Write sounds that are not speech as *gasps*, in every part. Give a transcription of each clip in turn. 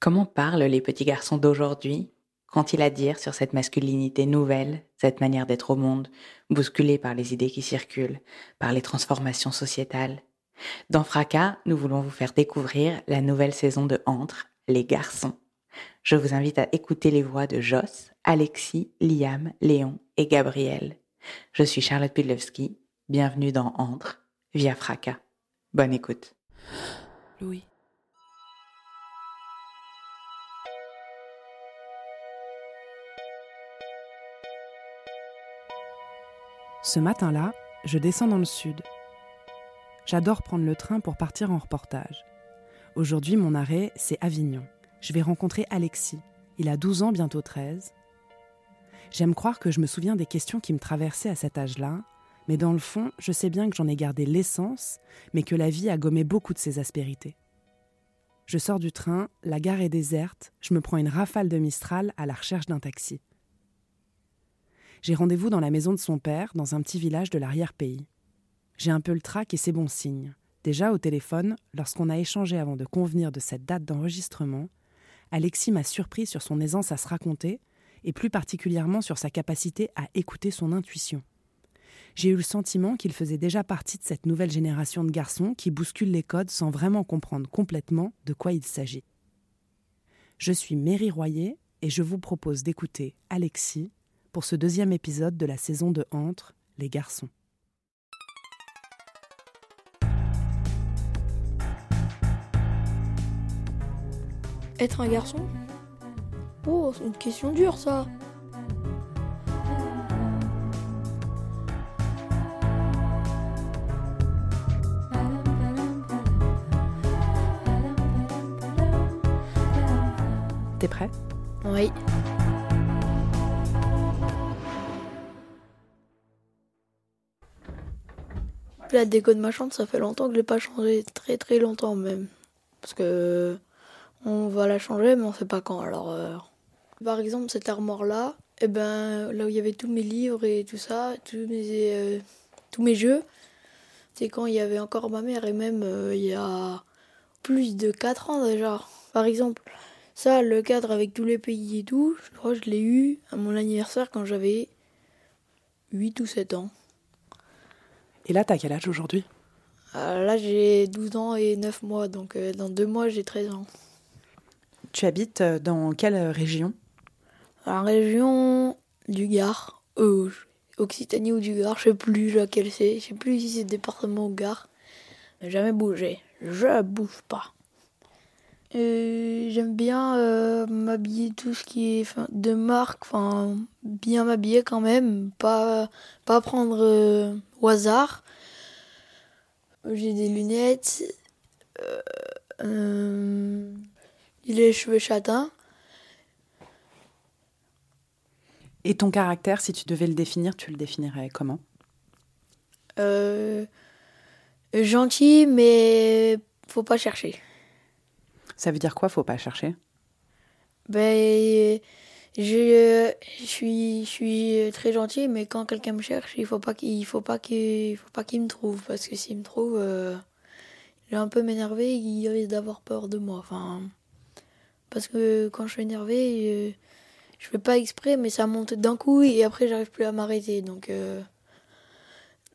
Comment parlent les petits garçons d'aujourd'hui Qu'ont-ils à dire sur cette masculinité nouvelle, cette manière d'être au monde, bousculée par les idées qui circulent, par les transformations sociétales? Dans Fracas, nous voulons vous faire découvrir la nouvelle saison de Entre, les garçons. Je vous invite à écouter les voix de Joss, Alexis, Liam, Léon et Gabriel. Je suis Charlotte Pudlewski. Bienvenue dans Entre, via Fracas. Bonne écoute. Louis. Ce matin-là, je descends dans le sud. J'adore prendre le train pour partir en reportage. Aujourd'hui, mon arrêt, c'est Avignon. Je vais rencontrer Alexis. Il a 12 ans, bientôt 13. J'aime croire que je me souviens des questions qui me traversaient à cet âge-là, mais dans le fond, je sais bien que j'en ai gardé l'essence, mais que la vie a gommé beaucoup de ses aspérités. Je sors du train, la gare est déserte, je me prends une rafale de Mistral à la recherche d'un taxi. J'ai rendez-vous dans la maison de son père, dans un petit village de l'arrière-pays. J'ai un peu le trac et c'est bon signe. Déjà au téléphone, lorsqu'on a échangé avant de convenir de cette date d'enregistrement, Alexis m'a surpris sur son aisance à se raconter, et plus particulièrement sur sa capacité à écouter son intuition. J'ai eu le sentiment qu'il faisait déjà partie de cette nouvelle génération de garçons qui bousculent les codes sans vraiment comprendre complètement de quoi il s'agit. Je suis Mary Royer et je vous propose d'écouter Alexis pour ce deuxième épisode de la saison de Entre, les garçons. Être un garçon? Oh, c'est une question dure ça. T'es prêt? Oui. La déco de ma chambre, ça fait longtemps que je l'ai pas changé, très très longtemps même. Parce que on va la changer, mais on sait pas quand. Alors, euh, par exemple, cette armoire-là, et ben, là où il y avait tous mes livres et tout ça, tous mes, euh, tous mes jeux, c'est quand il y avait encore ma mère, et même euh, il y a plus de 4 ans déjà. Par exemple, ça, le cadre avec tous les pays et tout, je crois que je l'ai eu à mon anniversaire quand j'avais 8 ou 7 ans. Et là, t'as quel âge aujourd'hui? Là, j'ai 12 ans et 9 mois, donc dans deux mois, j'ai 13 ans. Tu habites dans quelle région? La région du Gard. Euh, Occitanie ou du Gard, je sais plus laquelle c'est. Je sais plus si c'est département ou Gard. Mais jamais bougé. Je bouge pas. J'aime bien euh, m'habiller tout ce qui est de marque, enfin bien m'habiller quand même, pas, pas prendre euh, au hasard. J'ai des lunettes, euh, les cheveux châtains. Et ton caractère, si tu devais le définir, tu le définirais comment? Euh, Gentil, mais faut pas chercher. Ça veut dire quoi, faut pas chercher? Ben, je, je, suis, je suis très gentil, mais quand quelqu'un me cherche, il faut pas qu'il faut pas qu'il faut pas qu'il me trouve, parce que s'il me trouve, euh, il est un peu m'énerver, il risque d'avoir peur de moi. Enfin, parce que quand je suis énervé, euh, je fais pas exprès, mais ça monte d'un coup et après j'arrive plus à m'arrêter. Donc, euh,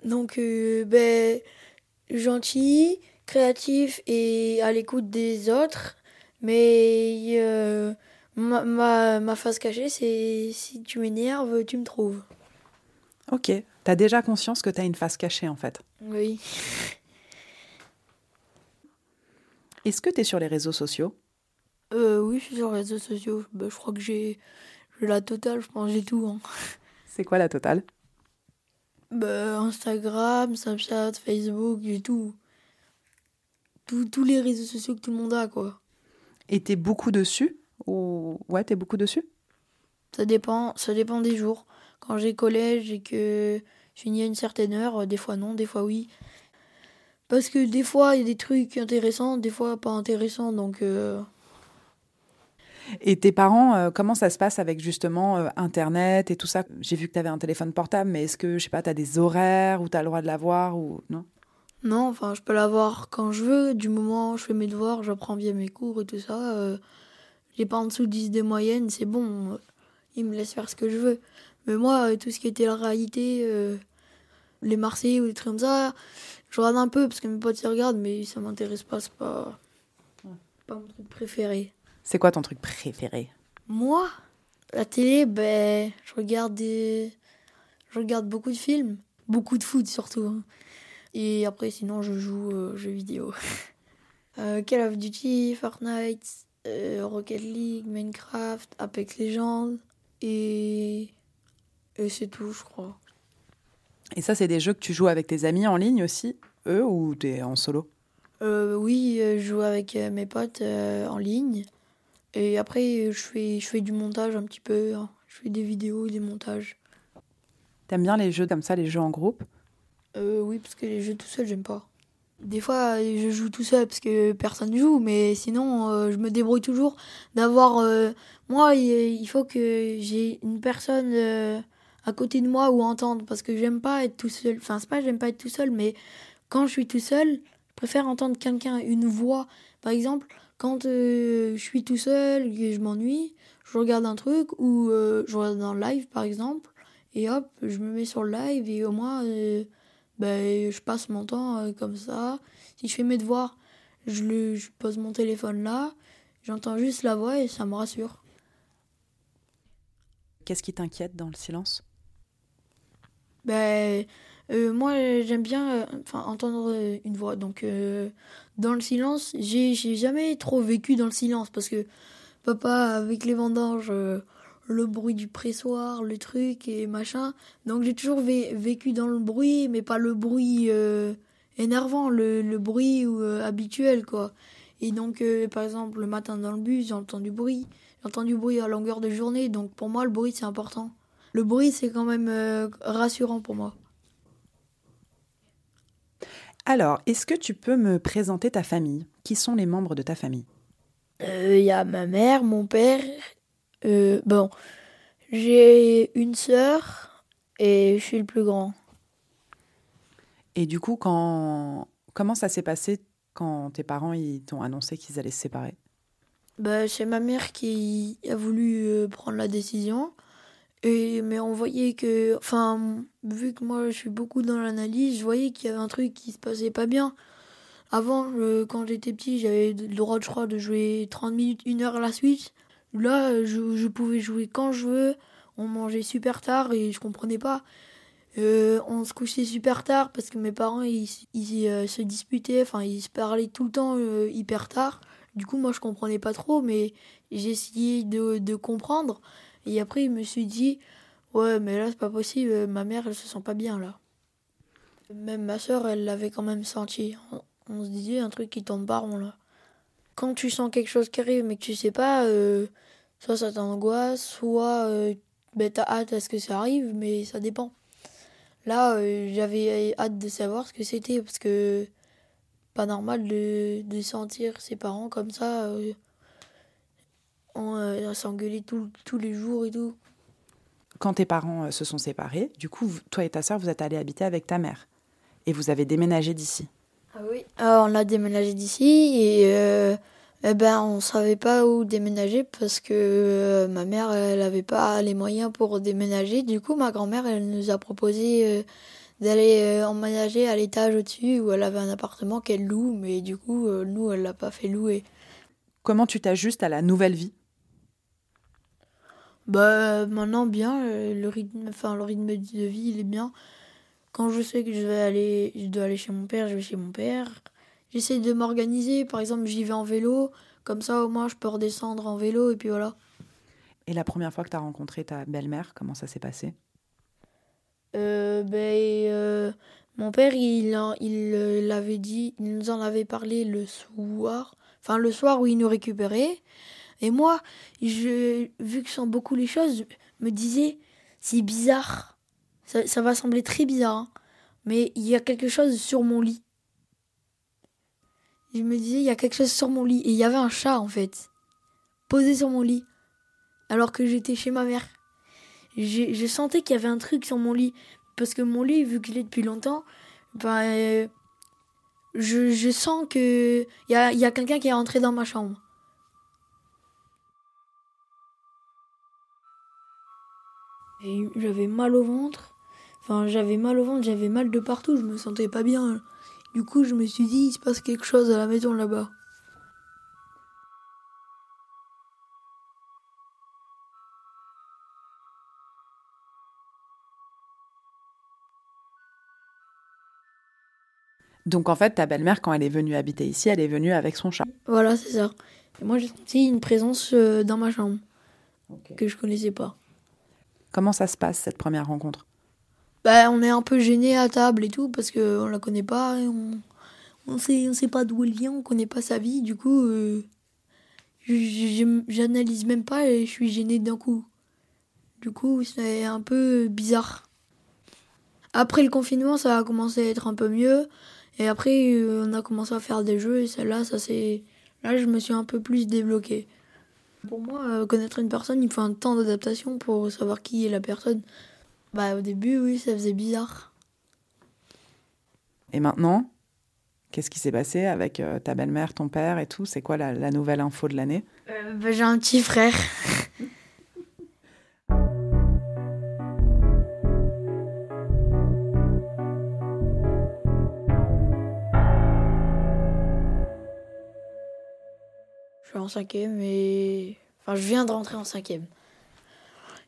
donc euh, ben, gentil, créatif et à l'écoute des autres. Mais ma, ma, ma, face cachée, c'est si tu m'énerves, tu me trouves. Ok. T'as déjà conscience que t'as une face cachée en fait Oui. Est-ce que t'es sur les réseaux sociaux? Euh, Oui, je suis sur les réseaux sociaux. Ben, je crois que j'ai la totale, je pense j'ai tout. Hein. C'est quoi la totale? Ben, Instagram, Snapchat, Facebook, j'ai tout. tous les réseaux sociaux que tout le monde a, quoi. Et t'es beaucoup dessus? Ou... Ouais, t'es beaucoup dessus? Ça dépend, ça dépend des jours. Quand j'ai collège et que je finis à une certaine heure, des fois non, des fois oui. Parce que des fois, il y a des trucs intéressants, des fois pas intéressants, donc... Euh, et tes parents, euh, comment ça se passe avec justement euh, Internet et tout ça? J'ai vu que tu avais un téléphone portable, mais est-ce que, je sais pas, tu as des horaires où tu as le droit de l'avoir ou non? Non, enfin, je peux l'avoir quand je veux. Du moment où je fais mes devoirs, j'apprends bien mes cours et tout ça. Euh, j'ai pas en dessous de 10 des moyennes, c'est bon. ils me laissent faire ce que je veux. Mais moi, tout ce qui était la réalité, les Marseillais ou des trucs comme ça, je regarde un peu parce que mes potes y regardent, mais ça m'intéresse pas, c'est pas, pas mon truc préféré. C'est quoi ton truc préféré? Moi? La télé, ben, je regarde des... Je regarde beaucoup de films, beaucoup de foot surtout. Hein. Et après, sinon, je joue aux jeux vidéo. *laughs* Euh, Call of Duty, Fortnite, euh, Rocket League, Minecraft, Apex Legends. Et, et c'est tout, je crois. Et ça, c'est des jeux que tu joues avec tes amis en ligne aussi, eux, ou t'es en solo? Euh, Oui, je joue avec mes potes en ligne. Et après, je fais, je fais du montage un petit peu. Hein. Je fais des vidéos, des montages. T'aimes bien les jeux comme ça, les jeux en groupe? Euh, Oui, parce que les jeux tout seul, j'aime pas. Des fois, je joue tout seul parce que personne joue, mais sinon, euh, je me débrouille toujours d'avoir. Euh, moi, il faut que j'ai une personne à côté de moi ou entendre parce que j'aime pas être tout seul. Enfin, c'est pas j'aime pas être tout seul, mais quand je suis tout seul, je préfère entendre quelqu'un, une voix. Par exemple, quand euh, je suis tout seul et je m'ennuie, je regarde un truc ou euh, je regarde un live par exemple, et hop, je me mets sur le live et au moins euh, ben, je passe mon temps comme ça. Si je fais mes devoirs, je, le, je pose mon téléphone là, j'entends juste la voix et ça me rassure. Qu'est-ce qui t'inquiète dans le silence? Ben, moi j'aime bien enfin entendre une voix, donc dans le silence, j'ai jamais trop vécu dans le silence parce que papa avec les vendanges, euh, le bruit du pressoir, le truc et machin. Donc j'ai toujours vécu dans le bruit, mais pas le bruit euh, énervant, le, bruit euh, habituel quoi. Et donc par exemple le matin dans le bus, j'entends du bruit, j'entends du bruit à longueur de journée. Donc pour moi le bruit c'est important. Le bruit c'est quand même rassurant pour moi. Alors, est-ce que tu peux me présenter ta famille? Qui sont les membres de ta famille? Il euh, y a ma mère, mon père. Euh, bon, j'ai une sœur et je suis le plus grand. Et du coup, quand... comment ça s'est passé quand tes parents t'ont annoncé qu'ils allaient se séparer? Bah, C'est ma mère qui a voulu euh, prendre la décision. Et, mais on voyait que, enfin, vu que moi je suis beaucoup dans l'analyse, je voyais qu'il y avait un truc qui se passait pas bien. Avant, quand j'étais petit, j'avais le droit, je crois, de jouer 30 minutes, une heure à la suite. Là, je, je pouvais jouer quand je veux. On mangeait super tard et je comprenais pas. Euh, on se couchait super tard parce que mes parents ils, euh, se disputaient, enfin ils se parlaient tout le temps euh, hyper tard. Du coup, moi je comprenais pas trop, mais essayé de, comprendre. Et après, il me suis dit, ouais, mais là, c'est pas possible, ma mère, elle se sent pas bien là. Même ma soeur, elle l'avait quand même senti. On, se disait un truc qui tombe pas rond là. Quand tu sens quelque chose qui arrive mais que tu sais pas, soit ça t'angoisse, soit euh, ben, t'as hâte à ce que ça arrive, mais ça dépend. Là, euh, j'avais hâte de savoir ce que c'était parce que pas normal de, de sentir ses parents comme ça on euh, s'engueulait tous les jours et tout. Quand tes parents euh, se sont séparés, du coup, toi et ta sœur, vous êtes allés habiter avec ta mère. Et vous avez déménagé d'ici. Ah oui. Euh, on a déménagé d'ici et eh ben, on ne savait pas où déménager parce que ma mère, elle n'avait pas les moyens pour déménager. Du coup, ma grand-mère, elle nous a proposé d'aller emménager à l'étage au-dessus où elle avait un appartement qu'elle loue, mais du coup, nous, elle l'a pas fait louer. Comment tu t'ajustes à la nouvelle vie? Bah maintenant bien, euh, le rythme, enfin le rythme de vie il est bien. Quand je sais que je vais aller, je dois aller chez mon père, je vais chez mon père. J'essaie de m'organiser, par exemple j'y vais en vélo, comme ça au moins je peux redescendre en vélo et puis voilà. Et la première fois que tu as rencontré ta belle-mère, comment ça s'est passé? Euh, ben, euh, Mon père, il, il l'avait dit, il nous en avait parlé le soir, enfin le soir où il nous récupérait. Et moi, je, vu que je sens beaucoup les choses, me disais, c'est bizarre. Ça, va sembler très bizarre, hein. mais il y a quelque chose sur mon lit. Je me disais, il y a quelque chose sur mon lit. Et il y avait un chat, en fait, posé sur mon lit, alors que j'étais chez ma mère. Je, sentais qu'il y avait un truc sur mon lit. Parce que mon lit, vu je l'ai depuis longtemps, ben, je, sens que y a, y a quelqu'un qui est rentré dans ma chambre. J'avais mal au ventre. Enfin, j'avais mal au ventre, j'avais mal de partout, je me sentais pas bien. Du coup, je me suis dit, il se passe quelque chose à la maison là-bas. Donc en fait, ta belle-mère, quand elle est venue habiter ici, elle est venue avec son chat. Voilà, c'est ça. Et moi, j'ai senti une présence euh, dans ma chambre que je connaissais pas. Comment ça se passe cette première rencontre? Bah, on est un peu gêné à table et tout parce que on la connaît pas, on on sait on sait pas d'où elle vient, on connaît pas sa vie, du coup euh, j'analyse même pas et je suis gêné d'un coup. Du coup, c'est un peu bizarre. Après le confinement, ça a commencé à être un peu mieux. Et après, euh, on a commencé à faire des jeux et celle-là, ça c'est. Là, je me suis un peu plus débloqué. Pour moi, euh, connaître une personne, il faut un temps d'adaptation pour savoir qui est la personne. Bah, au début, oui, ça faisait bizarre. Et maintenant, qu'est-ce qui s'est passé avec euh, ta belle-mère, ton père et tout? C'est quoi la, nouvelle info de l'année? Bah, J'ai un petit frère. *laughs* en cinquième et. Enfin, je viens de rentrer en cinquième.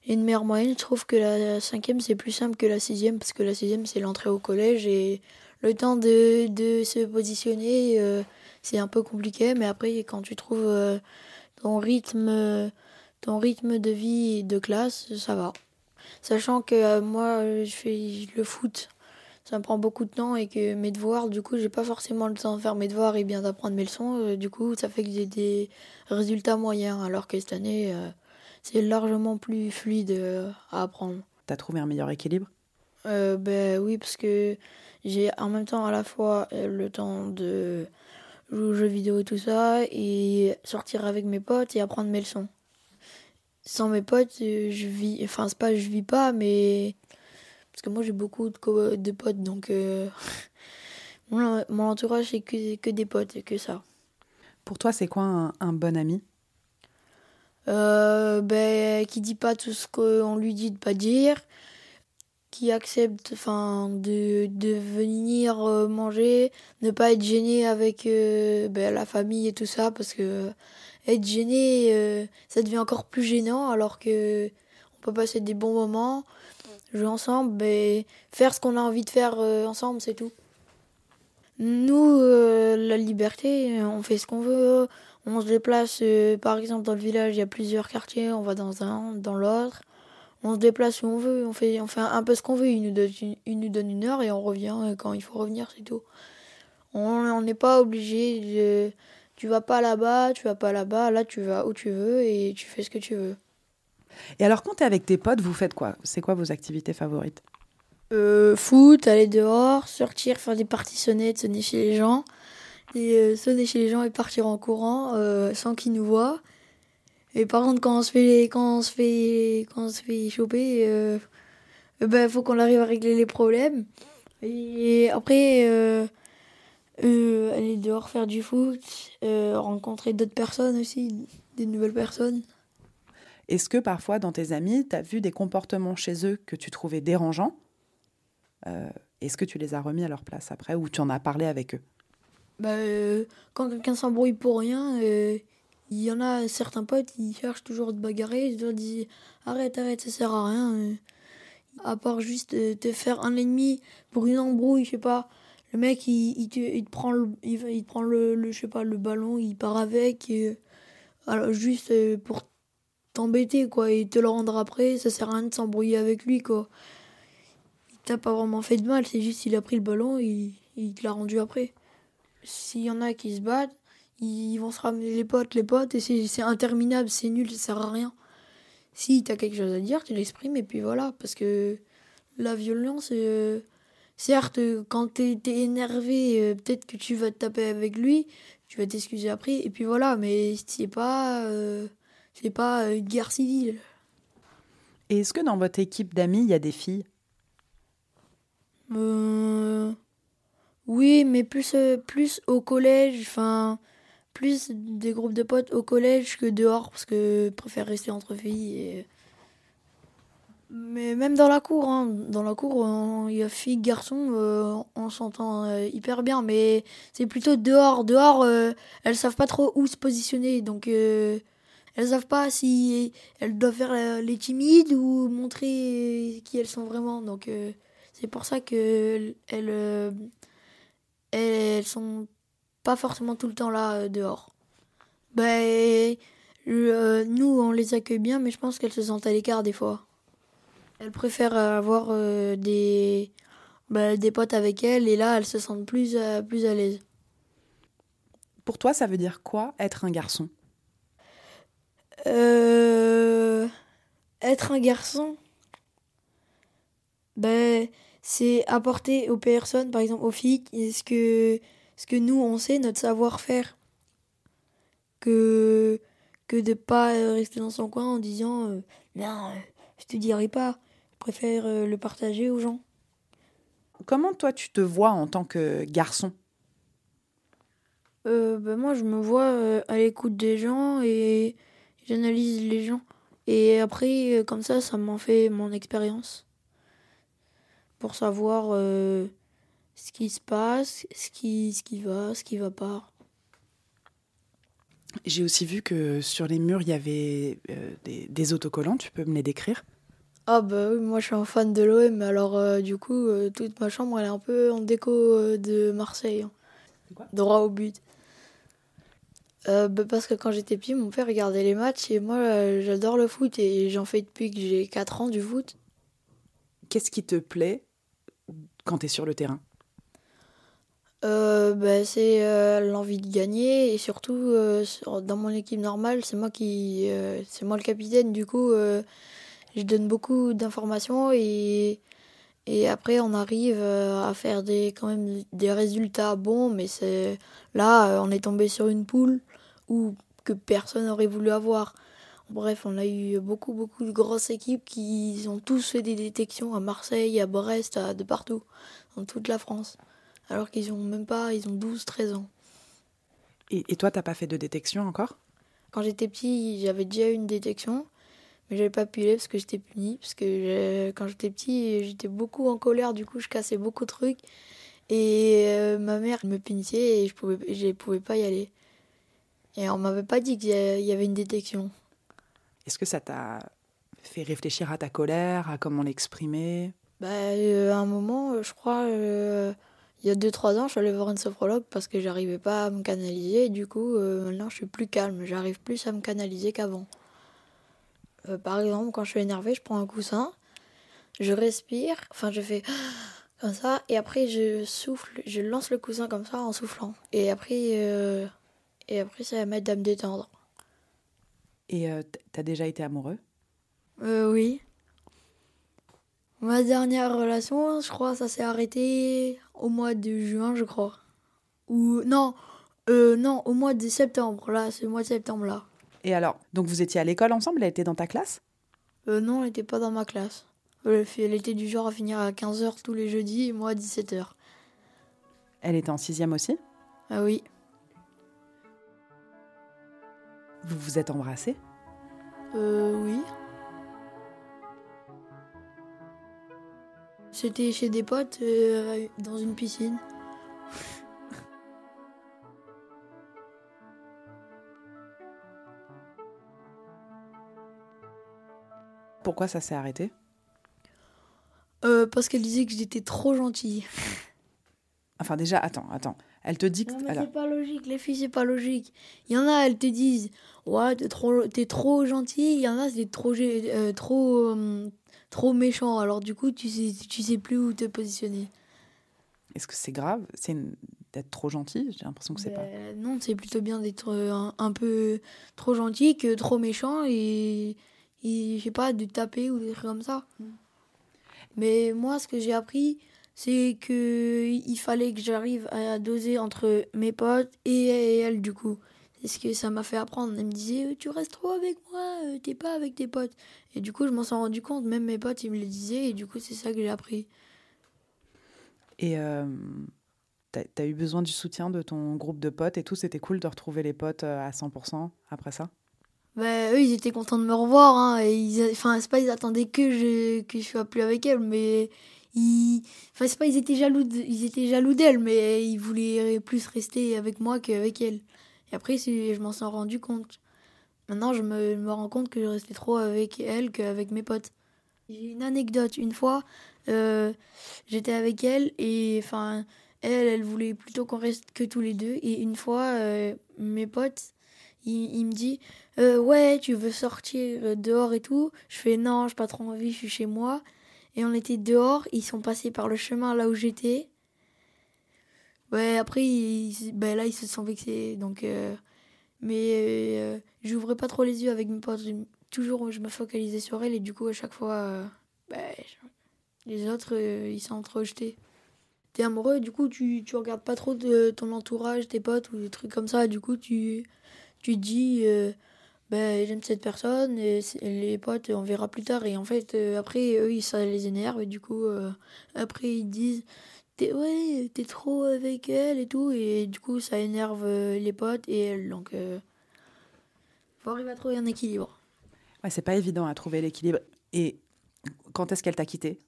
Une meilleure moyenne, je trouve que la cinquième c'est plus simple que la sixième parce que la sixième c'est l'entrée au collège et le temps de, de se positionner euh, c'est un peu compliqué mais après quand tu trouves euh, ton rythme ton rythme de vie et de classe ça va. Sachant que euh, moi je fais le foot ça me prend beaucoup de temps et que mes devoirs, du coup, j'ai pas forcément le temps de faire mes devoirs et bien d'apprendre mes leçons. Du coup, ça fait que j'ai des résultats moyens, alors que cette année, c'est largement plus fluide euh, à apprendre. T'as trouvé un meilleur équilibre? Ben oui, parce que j'ai en même temps à la fois le temps de jouer aux jeux vidéo et tout ça, et sortir avec mes potes et apprendre mes leçons. Sans mes potes, je vis, enfin, c'est pas je vis pas, mais parce que moi, j'ai beaucoup de, de, potes, donc euh, *laughs* mon, entourage, c'est que, que des potes et que ça. Pour toi, c'est quoi un, bon ami? Euh, ben, Qui dit pas tout ce qu'on lui dit de pas dire, qui accepte enfin, de, de venir euh, manger, ne pas être gêné avec euh, ben, la famille et tout ça, parce que être gêné, ça devient encore plus gênant, alors que on peut passer des bons moments jouer ensemble, et faire ce qu'on a envie de faire euh, ensemble, c'est tout. Nous, euh, la liberté, on fait ce qu'on veut. On se déplace, euh, par exemple, dans le village, il y a plusieurs quartiers, on va dans un, dans l'autre. On se déplace où on veut, on fait, on fait un peu ce qu'on veut. Il nous, donne une, il nous donne une heure et on revient quand il faut revenir, c'est tout. On n'est pas obligé de. Tu vas pas là-bas, tu vas pas là-bas, là tu vas où tu veux et tu fais ce que tu veux. Et alors, quand tu es avec tes potes, vous faites quoi? C'est quoi vos activités favorites? Euh, Foot, aller dehors, sortir, faire des parties sonnettes, sonner chez les gens. Et euh, sonner chez les gens et partir en courant euh, sans qu'ils nous voient. Et par contre, quand on se fait, quand on se fait, quand on se fait choper, euh, ben, faut qu'on arrive à régler les problèmes. Et après, aller dehors faire du foot, rencontrer d'autres personnes aussi, des nouvelles personnes. Est-ce que parfois dans tes amis, tu as vu des comportements chez eux que tu trouvais dérangeants? Euh, Est-ce que tu les as remis à leur place après ou tu en as parlé avec eux? Bah, euh, Quand quelqu'un s'embrouille pour rien, euh, il y en a certains potes qui cherchent toujours de bagarrer. Ils leur disent arrête, arrête, ça sert à rien. à part juste te faire un ennemi pour une embrouille, je sais pas. Le mec, il, te, il prend, le, il, prend le, je ballon, il part avec. juste pour t'embêter, quoi, et te le rendre après, ça sert à rien de s'embrouiller avec lui, quoi. t'as pas vraiment fait de mal, c'est juste il a pris le ballon et il te l'a rendu après. S'il y en a qui se battent, ils vont se ramener les potes, les potes, et c'est interminable, c'est nul, ça sert à rien. Si t'as quelque chose à dire, tu l'exprimes, et puis voilà, parce que la violence, euh, certes, quand t'es es énervé, euh, peut-être que tu vas te taper avec lui, tu vas t'excuser après, et puis voilà, mais c'est pas, euh, c'est pas une guerre civile. Et est-ce que dans votre équipe d'amis, il y a des filles? Euh... Oui, mais plus, euh, plus au collège, enfin, plus des groupes de potes au collège que dehors, parce que je préfère rester entre filles. Mais même dans la cour, hein, dans la cour, il y a filles, garçons, euh, on s'entend euh, hyper bien, mais c'est plutôt dehors. Dehors, elles savent pas trop où se positionner, donc elles savent pas si elles doivent faire les timides ou montrer qui elles sont vraiment. Donc c'est pour ça que elles elles sont pas forcément tout le temps là euh, dehors. Ben, nous, on les accueille bien, mais je pense qu'elles se sentent à l'écart des fois. Elles préfèrent avoir euh, des, bah, des potes avec elles, et là, elles se sentent plus, plus à l'aise. Pour toi, ça veut dire quoi être un garçon? Être un garçon? Ben c'est apporter aux personnes, par exemple aux filles, ce que, ce que nous on sait, notre savoir-faire. Que, que de pas rester dans son coin en disant euh, non, euh, je te dirai pas, je préfère euh, le partager aux gens. Comment toi tu te vois en tant que garçon? Ben Moi je me vois à l'écoute des gens et j'analyse les gens. Et après, comme ça, ça m'en fait mon expérience pour savoir euh, ce qui se passe, ce qui, ce qui va, ce qui va pas. J'ai aussi vu que sur les murs, il y avait euh, des, autocollants. Tu peux me les décrire? Ah bah oui, moi je suis un fan de l'OM, alors euh, du coup, toute ma chambre, elle est un peu en déco de Marseille. Hein. Droit au but. Bah parce que quand j'étais petit, mon père regardait les matchs et moi j'adore le foot et j'en fais depuis que j'ai 4 ans du foot. Qu'est-ce qui te plaît? Quand tu es sur le terrain euh, bah, C'est euh, l'envie de gagner et surtout euh, dans mon équipe normale, c'est moi qui c'est moi le capitaine. Du coup, je donne beaucoup d'informations et, après on arrive à faire des quand même des résultats bons. Mais c'est là on est tombé sur une poule où que personne n'aurait voulu avoir. Bref, on a eu beaucoup, beaucoup de grosses équipes qui ont tous fait des détections à Marseille, à Brest, à, de partout, dans toute la France. Alors qu'ils ont même pas, ils ont 12, 13 ans. Et, et toi, t'as pas fait de détection encore? Quand j'étais petit, j'avais déjà eu une détection, mais j'avais pas pu aller parce que j'étais puni. Parce que quand j'étais petit, j'étais beaucoup en colère, du coup, je cassais beaucoup de trucs. Et euh, ma mère me punissait et je pouvais, je pouvais pas y aller. Et on m'avait pas dit qu'il y avait une détection. Est-ce que ça t'a fait réfléchir à ta colère, à comment l'exprimer? Bah, euh, À un moment, euh, je crois, euh, il y a 2-3 ans, je suis allée voir une sophrologue parce que j'arrivais pas à me canaliser. Du coup, maintenant, je suis plus calme. J'arrive plus à me canaliser qu'avant. par exemple, quand je suis énervée, je prends un coussin, je respire, enfin, je fais *gasps* comme ça, et après, je souffle, je lance le coussin comme ça en soufflant. Et après, et après ça va m'aider à me détendre. Et euh, t'as déjà été amoureux? Euh, Oui. Ma dernière relation, je crois, ça s'est arrêté au mois de juin, je crois. Ou non, euh, non, au mois de septembre. Là, le mois de septembre là. Et alors, donc vous étiez à l'école ensemble Elle était dans ta classe? Euh, Non, elle n'était pas dans ma classe. Elle était du genre à finir à 15h tous les jeudis et moi à 17h. Elle était en sixième aussi? Ah oui. Vous vous êtes embrassés Euh, oui. C'était chez des potes euh, dans une piscine. *laughs* Pourquoi ça s'est arrêté euh, Parce qu'elle disait que j'étais trop gentille. Enfin déjà, attends, attends. Elle te dit que. Non, mais c'est pas logique, les filles, c'est pas logique. Il y en a, elles te disent Ouais, t'es trop, es trop gentil. Il y en a, c'est trop, euh, trop, euh, trop méchant. Alors du coup, tu sais, tu sais plus où te positionner. Est-ce que c'est grave? C'est d'être trop gentil J'ai l'impression que c'est pas. Ben, non, c'est plutôt bien d'être un, un, peu trop gentil que trop méchant et, et je sais pas, de taper ou des trucs comme ça. Mm. Mais moi, ce que j'ai appris, c'est que il fallait que j'arrive à doser entre mes potes et elle du coup. C'est ce que ça m'a fait apprendre. Elle me disait euh, tu restes trop avec moi, euh, t'es pas avec tes potes. Et du coup je m'en suis rendu compte, même mes potes ils me le disaient et du coup c'est ça que j'ai appris. Et euh, t'as as eu besoin du soutien de ton groupe de potes et tout, c'était cool de retrouver les potes à 100% après ça? Bah, eux, ils étaient contents de me revoir. Hein, et ils, enfin, c'est pas ils attendaient que je que je sois plus avec elle, mais ils, enfin, c'est pas ils étaient jaloux, ils étaient jaloux d'elle, mais ils voulaient plus rester avec moi qu'avec elle. Et après, je m'en suis rendu compte. Maintenant, je me, rends compte que je restais trop avec elle qu'avec mes potes. J'ai une anecdote. Une fois, euh, j'étais avec elle et enfin, elle, elle voulait plutôt qu'on reste que tous les deux. Et une fois, euh, mes potes, il me dit euh, Ouais, tu veux sortir dehors et tout Je fais Non, j'ai pas trop envie, je suis chez moi. Et on était dehors, ils sont passés par le chemin là où j'étais. Ouais, après, ben là, ils se sont vexés. Donc, euh, mais euh, j'ouvrais pas trop les yeux avec mes potes. Toujours, je me focalisais sur elle et du coup, à chaque fois, euh, ben, les autres, ils sont rejetés. T'es amoureux, du coup, tu, tu regardes pas trop ton entourage, tes potes ou des trucs comme ça. Du coup, tu, tu dis ben, j'aime cette personne et les potes on verra plus tard. Et en fait euh, après eux ça les énerve et du coup euh, après ils disent t'es ouais t'es trop avec elle et tout. Et du coup ça énerve euh, les potes et elle donc faut arriver à trouver un équilibre. Ouais c'est pas évident à trouver l'équilibre. Et quand est-ce qu'elle t'a quitté?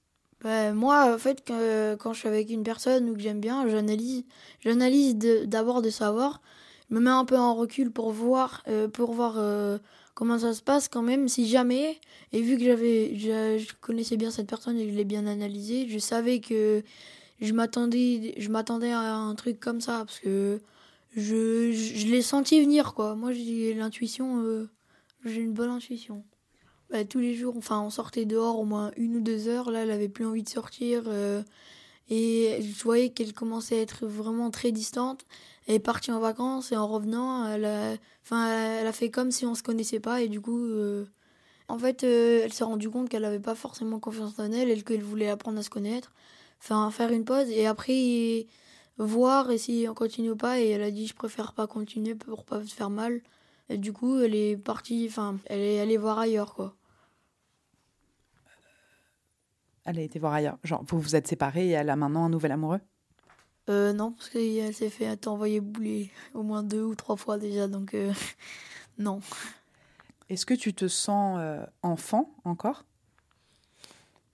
Ben, moi en fait quand, quand je suis avec une personne ou que j'aime bien j'analyse j'analyse d'abord de savoir me mets un peu en recul pour voir, euh, pour voir euh, comment ça se passe quand même, si jamais. Et vu que j'avais, je, connaissais bien cette personne et que je l'ai bien analysée, je savais que je m'attendais, je m'attendais à un truc comme ça parce que je, je, l'ai senti venir quoi. Moi j'ai l'intuition, euh, j'ai une bonne intuition. Bah, tous les jours, enfin on sortait dehors au moins une ou deux heures. Là, elle avait plus envie de sortir. Et je voyais qu'elle commençait à être vraiment très distante. Elle est partie en vacances et en revenant, elle a, elle a fait comme si on se connaissait pas et du coup, euh, en fait, euh, elle s'est rendue compte qu'elle avait pas forcément confiance en elle et qu'elle voulait apprendre à se connaître, enfin, faire une pause et après voir et si on continue ou pas et elle a dit je préfère pas continuer pour pas se faire mal et du coup elle est partie, enfin, elle est allée voir ailleurs quoi. Elle a été voir ailleurs. Genre, vous vous êtes séparés et elle a maintenant un nouvel amoureux? Euh, non, parce qu'elle s'est fait envoyer bouler au moins deux ou trois fois déjà, donc euh, *laughs* non. Est-ce que tu te sens euh, enfant encore?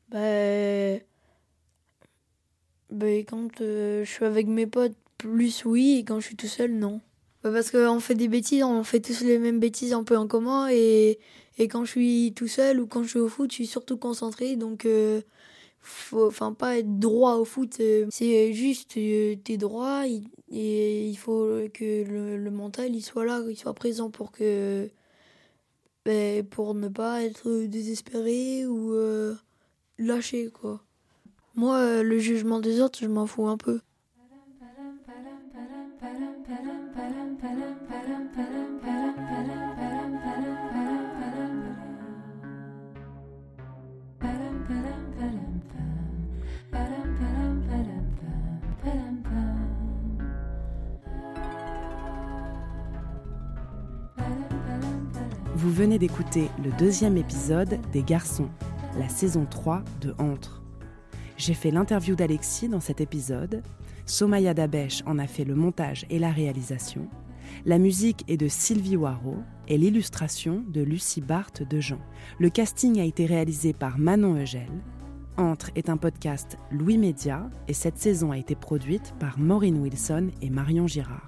Ben. Ben, quand je suis avec mes potes, plus oui, et quand je suis tout seul, non. Ben, parce qu'on fait des bêtises, on fait tous les mêmes bêtises un peu en commun, et, quand je suis tout seul ou quand je suis au foot, je suis surtout concentré, donc faut enfin pas être droit au foot euh, c'est juste euh, t'es droit et il faut que le, mental il soit là il soit présent pour que ben, pour ne pas être désespéré ou euh, lâché quoi. Moi le jugement des autres je m'en fous un peu venez d'écouter le deuxième épisode des Garçons, la saison 3 de Entre. J'ai fait l'interview d'Alexis dans cet épisode. Somaya Dabesh en a fait le montage et la réalisation. La musique est de Sylvie Waro et l'illustration de Lucie Barthes de Jean. Le casting a été réalisé par Manon Eugel. Entre est un podcast Louis Média et cette saison a été produite par Maureen Wilson et Marion Girard.